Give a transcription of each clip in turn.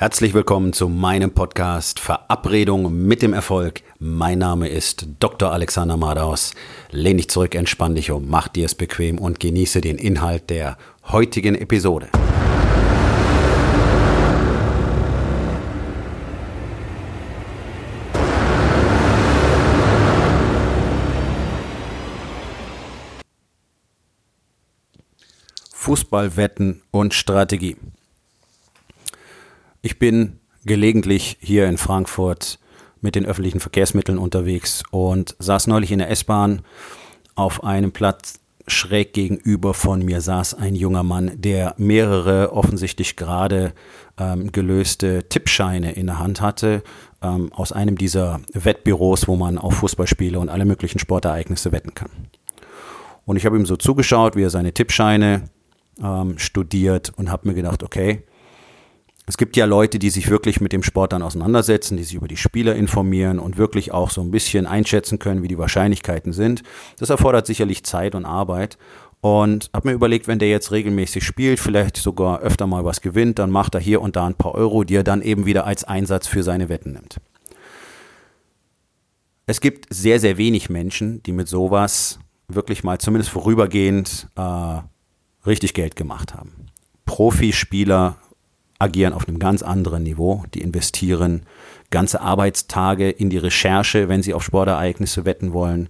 Herzlich willkommen zu meinem Podcast Verabredung mit dem Erfolg. Mein Name ist Dr. Alexander Madaus. Lehn dich zurück, entspann dich um, mach dir es bequem und genieße den Inhalt der heutigen Episode. Fußballwetten und Strategie. Ich bin gelegentlich hier in Frankfurt mit den öffentlichen Verkehrsmitteln unterwegs und saß neulich in der S-Bahn auf einem Platz schräg gegenüber von mir saß ein junger Mann, der mehrere offensichtlich gerade ähm, gelöste Tippscheine in der Hand hatte ähm, aus einem dieser Wettbüros, wo man auf Fußballspiele und alle möglichen Sportereignisse wetten kann. Und ich habe ihm so zugeschaut, wie er seine Tippscheine ähm, studiert und habe mir gedacht, okay, es gibt ja Leute, die sich wirklich mit dem Sport dann auseinandersetzen, die sich über die Spieler informieren und wirklich auch so ein bisschen einschätzen können, wie die Wahrscheinlichkeiten sind. Das erfordert sicherlich Zeit und Arbeit. Und habe mir überlegt, wenn der jetzt regelmäßig spielt, vielleicht sogar öfter mal was gewinnt, dann macht er hier und da ein paar Euro, die er dann eben wieder als Einsatz für seine Wetten nimmt. Es gibt sehr, sehr wenig Menschen, die mit sowas wirklich mal zumindest vorübergehend äh, richtig Geld gemacht haben. Profispieler agieren auf einem ganz anderen Niveau. Die investieren ganze Arbeitstage in die Recherche, wenn sie auf Sportereignisse wetten wollen.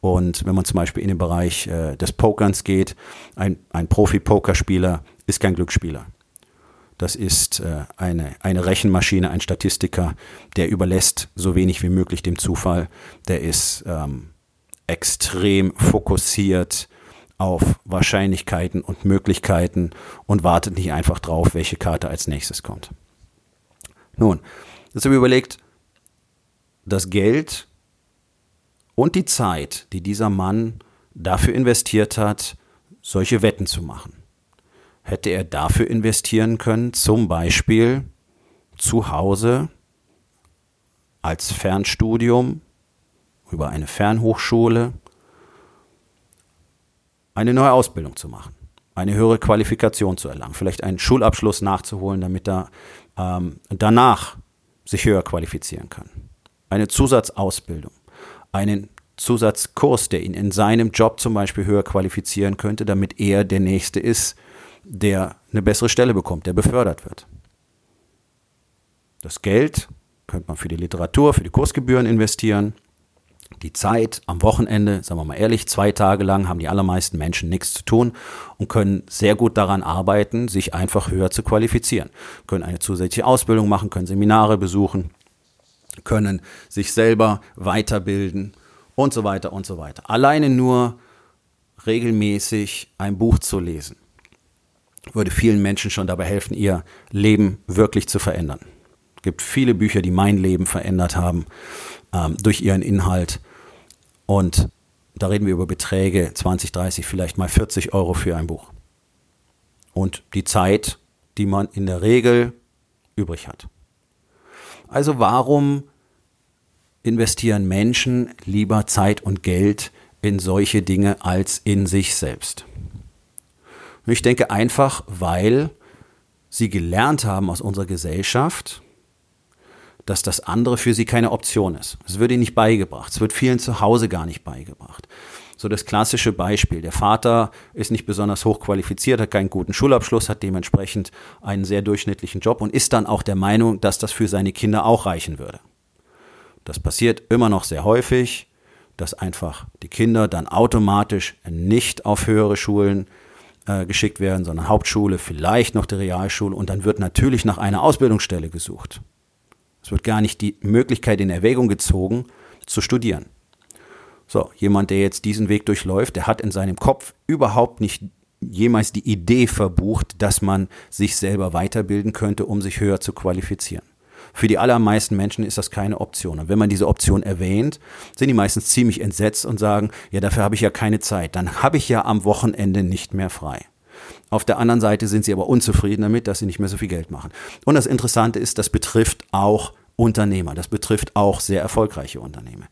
Und wenn man zum Beispiel in den Bereich äh, des Pokerns geht, ein, ein Profi-Pokerspieler ist kein Glücksspieler. Das ist äh, eine, eine Rechenmaschine, ein Statistiker, der überlässt so wenig wie möglich dem Zufall. Der ist ähm, extrem fokussiert auf Wahrscheinlichkeiten und Möglichkeiten und wartet nicht einfach drauf, welche Karte als nächstes kommt. Nun, jetzt habe ich überlegt, das Geld und die Zeit, die dieser Mann dafür investiert hat, solche Wetten zu machen. Hätte er dafür investieren können, zum Beispiel zu Hause als Fernstudium über eine Fernhochschule eine neue Ausbildung zu machen, eine höhere Qualifikation zu erlangen, vielleicht einen Schulabschluss nachzuholen, damit er ähm, danach sich höher qualifizieren kann. Eine Zusatzausbildung, einen Zusatzkurs, der ihn in seinem Job zum Beispiel höher qualifizieren könnte, damit er der Nächste ist, der eine bessere Stelle bekommt, der befördert wird. Das Geld könnte man für die Literatur, für die Kursgebühren investieren die Zeit am Wochenende, sagen wir mal ehrlich, zwei Tage lang haben die allermeisten Menschen nichts zu tun und können sehr gut daran arbeiten, sich einfach höher zu qualifizieren. Können eine zusätzliche Ausbildung machen, können Seminare besuchen, können sich selber weiterbilden und so weiter und so weiter. Alleine nur regelmäßig ein Buch zu lesen, würde vielen Menschen schon dabei helfen, ihr Leben wirklich zu verändern. Es gibt viele Bücher, die mein Leben verändert haben ähm, durch ihren Inhalt. Und da reden wir über Beträge 20, 30, vielleicht mal 40 Euro für ein Buch. Und die Zeit, die man in der Regel übrig hat. Also warum investieren Menschen lieber Zeit und Geld in solche Dinge als in sich selbst? Ich denke einfach, weil sie gelernt haben aus unserer Gesellschaft, dass das andere für sie keine Option ist. Es wird ihnen nicht beigebracht. Es wird vielen zu Hause gar nicht beigebracht. So das klassische Beispiel. Der Vater ist nicht besonders hochqualifiziert, hat keinen guten Schulabschluss, hat dementsprechend einen sehr durchschnittlichen Job und ist dann auch der Meinung, dass das für seine Kinder auch reichen würde. Das passiert immer noch sehr häufig, dass einfach die Kinder dann automatisch nicht auf höhere Schulen äh, geschickt werden, sondern Hauptschule, vielleicht noch die Realschule und dann wird natürlich nach einer Ausbildungsstelle gesucht. Es wird gar nicht die Möglichkeit in Erwägung gezogen, zu studieren. So, jemand, der jetzt diesen Weg durchläuft, der hat in seinem Kopf überhaupt nicht jemals die Idee verbucht, dass man sich selber weiterbilden könnte, um sich höher zu qualifizieren. Für die allermeisten Menschen ist das keine Option. Und wenn man diese Option erwähnt, sind die meistens ziemlich entsetzt und sagen, ja, dafür habe ich ja keine Zeit. Dann habe ich ja am Wochenende nicht mehr frei. Auf der anderen Seite sind sie aber unzufrieden damit, dass sie nicht mehr so viel Geld machen. Und das Interessante ist, das betrifft auch Unternehmer. Das betrifft auch sehr erfolgreiche Unternehmer.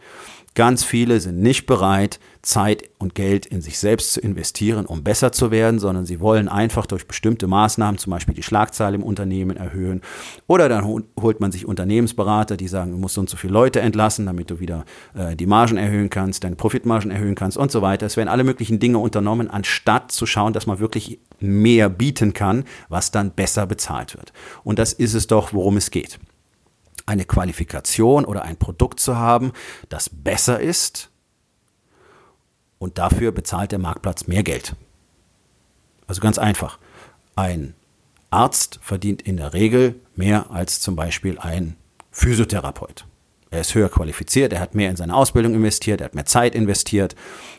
Ganz viele sind nicht bereit, Zeit und Geld in sich selbst zu investieren, um besser zu werden, sondern sie wollen einfach durch bestimmte Maßnahmen, zum Beispiel die Schlagzahl im Unternehmen erhöhen. Oder dann holt man sich Unternehmensberater, die sagen, du musst so und so viele Leute entlassen, damit du wieder äh, die Margen erhöhen kannst, deine Profitmargen erhöhen kannst und so weiter. Es werden alle möglichen Dinge unternommen, anstatt zu schauen, dass man wirklich mehr bieten kann, was dann besser bezahlt wird. Und das ist es doch, worum es geht eine Qualifikation oder ein Produkt zu haben, das besser ist und dafür bezahlt der Marktplatz mehr Geld. Also ganz einfach. Ein Arzt verdient in der Regel mehr als zum Beispiel ein Physiotherapeut. Er ist höher qualifiziert, er hat mehr in seine Ausbildung investiert, er hat mehr Zeit investiert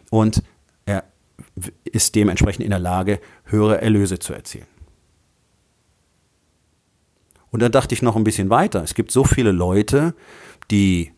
und er ist dementsprechend in der Lage, höhere Erlöse zu erzielen. Und dann dachte ich noch ein bisschen weiter. Es gibt so viele Leute, die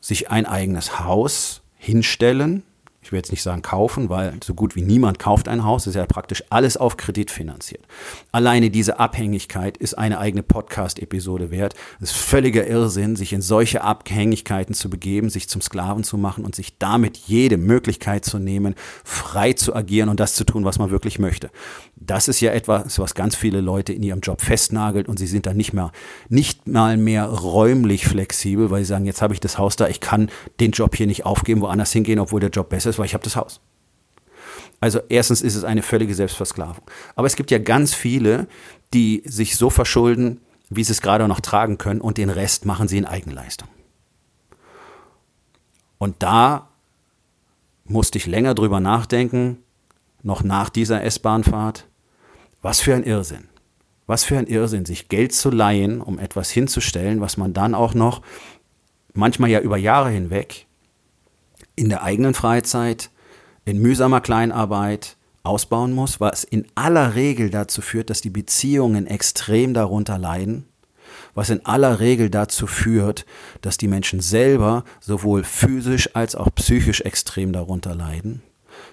sich ein eigenes Haus hinstellen, ich will jetzt nicht sagen kaufen, weil so gut wie niemand kauft ein Haus, ist ja praktisch alles auf Kredit finanziert. Alleine diese Abhängigkeit ist eine eigene Podcast-Episode wert. Es ist völliger Irrsinn, sich in solche Abhängigkeiten zu begeben, sich zum Sklaven zu machen und sich damit jede Möglichkeit zu nehmen, frei zu agieren und das zu tun, was man wirklich möchte. Das ist ja etwas, was ganz viele Leute in ihrem Job festnagelt und sie sind dann nicht mehr, nicht mal mehr räumlich flexibel, weil sie sagen, jetzt habe ich das Haus da, ich kann den Job hier nicht aufgeben, woanders hingehen, obwohl der Job besser ist, weil ich habe das Haus. Also erstens ist es eine völlige Selbstversklavung. Aber es gibt ja ganz viele, die sich so verschulden, wie sie es gerade noch tragen können und den Rest machen sie in Eigenleistung. Und da musste ich länger drüber nachdenken, noch nach dieser S-Bahnfahrt. Was für ein Irrsinn. Was für ein Irrsinn, sich Geld zu leihen, um etwas hinzustellen, was man dann auch noch, manchmal ja über Jahre hinweg, in der eigenen Freizeit, in mühsamer Kleinarbeit ausbauen muss, was in aller Regel dazu führt, dass die Beziehungen extrem darunter leiden, was in aller Regel dazu führt, dass die Menschen selber sowohl physisch als auch psychisch extrem darunter leiden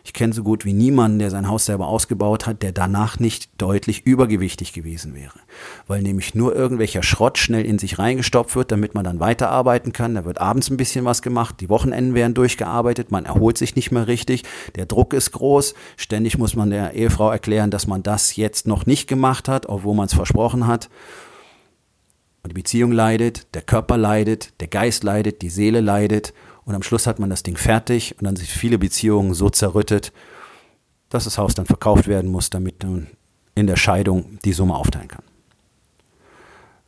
ich kenne so gut wie niemanden, der sein Haus selber ausgebaut hat, der danach nicht deutlich übergewichtig gewesen wäre. Weil nämlich nur irgendwelcher Schrott schnell in sich reingestopft wird, damit man dann weiterarbeiten kann. Da wird abends ein bisschen was gemacht, die Wochenenden werden durchgearbeitet, man erholt sich nicht mehr richtig, der Druck ist groß, ständig muss man der Ehefrau erklären, dass man das jetzt noch nicht gemacht hat, obwohl man es versprochen hat. Und die Beziehung leidet, der Körper leidet, der Geist leidet, die Seele leidet und am Schluss hat man das Ding fertig und dann sind viele Beziehungen so zerrüttet, dass das Haus dann verkauft werden muss, damit man in der Scheidung die Summe aufteilen kann.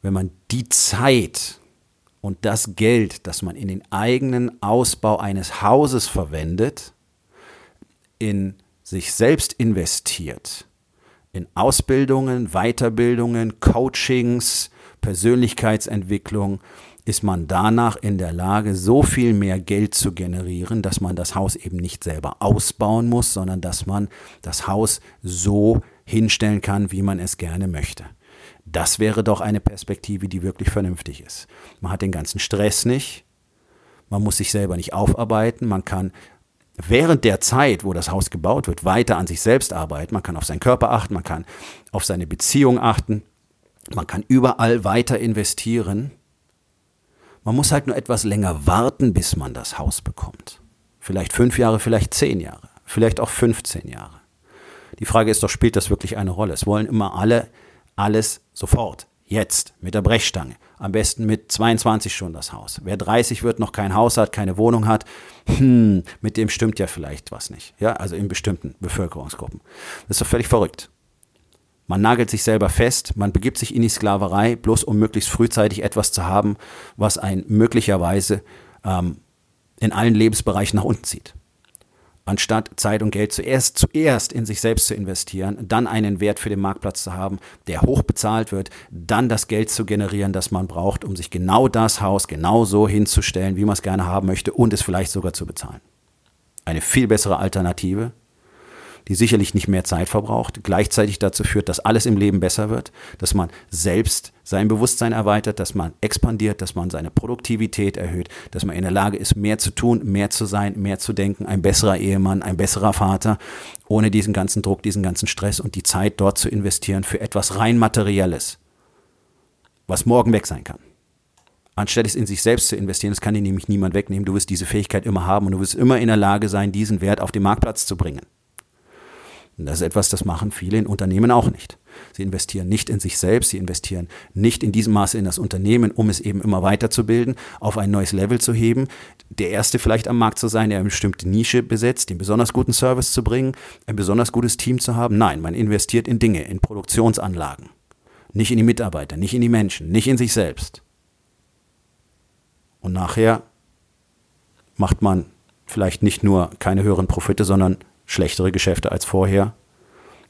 Wenn man die Zeit und das Geld, das man in den eigenen Ausbau eines Hauses verwendet, in sich selbst investiert, in Ausbildungen, Weiterbildungen, Coachings, Persönlichkeitsentwicklung, ist man danach in der Lage, so viel mehr Geld zu generieren, dass man das Haus eben nicht selber ausbauen muss, sondern dass man das Haus so hinstellen kann, wie man es gerne möchte. Das wäre doch eine Perspektive, die wirklich vernünftig ist. Man hat den ganzen Stress nicht, man muss sich selber nicht aufarbeiten, man kann während der Zeit, wo das Haus gebaut wird, weiter an sich selbst arbeiten, man kann auf seinen Körper achten, man kann auf seine Beziehung achten, man kann überall weiter investieren man muss halt nur etwas länger warten, bis man das Haus bekommt. Vielleicht fünf Jahre, vielleicht zehn Jahre, vielleicht auch 15 Jahre. Die Frage ist doch, spielt das wirklich eine Rolle? Es wollen immer alle alles sofort, jetzt, mit der Brechstange. Am besten mit 22 schon das Haus. Wer 30 wird, noch kein Haus hat, keine Wohnung hat, hm, mit dem stimmt ja vielleicht was nicht. Ja, also in bestimmten Bevölkerungsgruppen. Das ist doch völlig verrückt. Man nagelt sich selber fest, man begibt sich in die Sklaverei, bloß um möglichst frühzeitig etwas zu haben, was einen möglicherweise ähm, in allen Lebensbereichen nach unten zieht. Anstatt Zeit und Geld zuerst, zuerst in sich selbst zu investieren, dann einen Wert für den Marktplatz zu haben, der hoch bezahlt wird, dann das Geld zu generieren, das man braucht, um sich genau das Haus genau so hinzustellen, wie man es gerne haben möchte und es vielleicht sogar zu bezahlen. Eine viel bessere Alternative, die sicherlich nicht mehr Zeit verbraucht, gleichzeitig dazu führt, dass alles im Leben besser wird, dass man selbst sein Bewusstsein erweitert, dass man expandiert, dass man seine Produktivität erhöht, dass man in der Lage ist, mehr zu tun, mehr zu sein, mehr zu denken, ein besserer Ehemann, ein besserer Vater, ohne diesen ganzen Druck, diesen ganzen Stress und die Zeit dort zu investieren für etwas rein materielles, was morgen weg sein kann. anstatt es in sich selbst zu investieren. Das kann dir nämlich niemand wegnehmen. Du wirst diese Fähigkeit immer haben und du wirst immer in der Lage sein, diesen Wert auf den Marktplatz zu bringen. Und das ist etwas, das machen viele in Unternehmen auch nicht. Sie investieren nicht in sich selbst, sie investieren nicht in diesem Maße in das Unternehmen, um es eben immer weiterzubilden, auf ein neues Level zu heben, der Erste vielleicht am Markt zu sein, der eine bestimmte Nische besetzt, den besonders guten Service zu bringen, ein besonders gutes Team zu haben. Nein, man investiert in Dinge, in Produktionsanlagen. Nicht in die Mitarbeiter, nicht in die Menschen, nicht in sich selbst. Und nachher macht man vielleicht nicht nur keine höheren Profite, sondern schlechtere Geschäfte als vorher,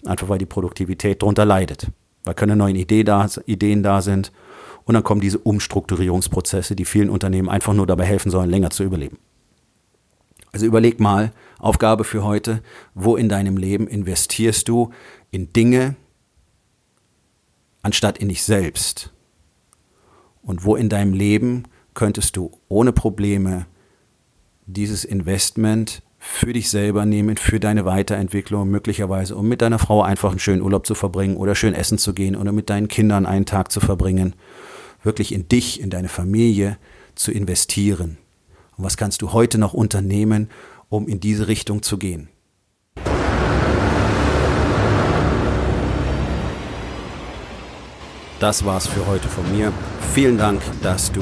einfach weil die Produktivität darunter leidet, weil keine neuen Ideen da, Ideen da sind und dann kommen diese Umstrukturierungsprozesse, die vielen Unternehmen einfach nur dabei helfen sollen, länger zu überleben. Also überleg mal, Aufgabe für heute, wo in deinem Leben investierst du in Dinge, anstatt in dich selbst? Und wo in deinem Leben könntest du ohne Probleme dieses Investment für dich selber nehmen, für deine Weiterentwicklung, möglicherweise, um mit deiner Frau einfach einen schönen Urlaub zu verbringen oder schön essen zu gehen oder mit deinen Kindern einen Tag zu verbringen, wirklich in dich, in deine Familie zu investieren. Und was kannst du heute noch unternehmen, um in diese Richtung zu gehen? Das war's für heute von mir. Vielen Dank, dass du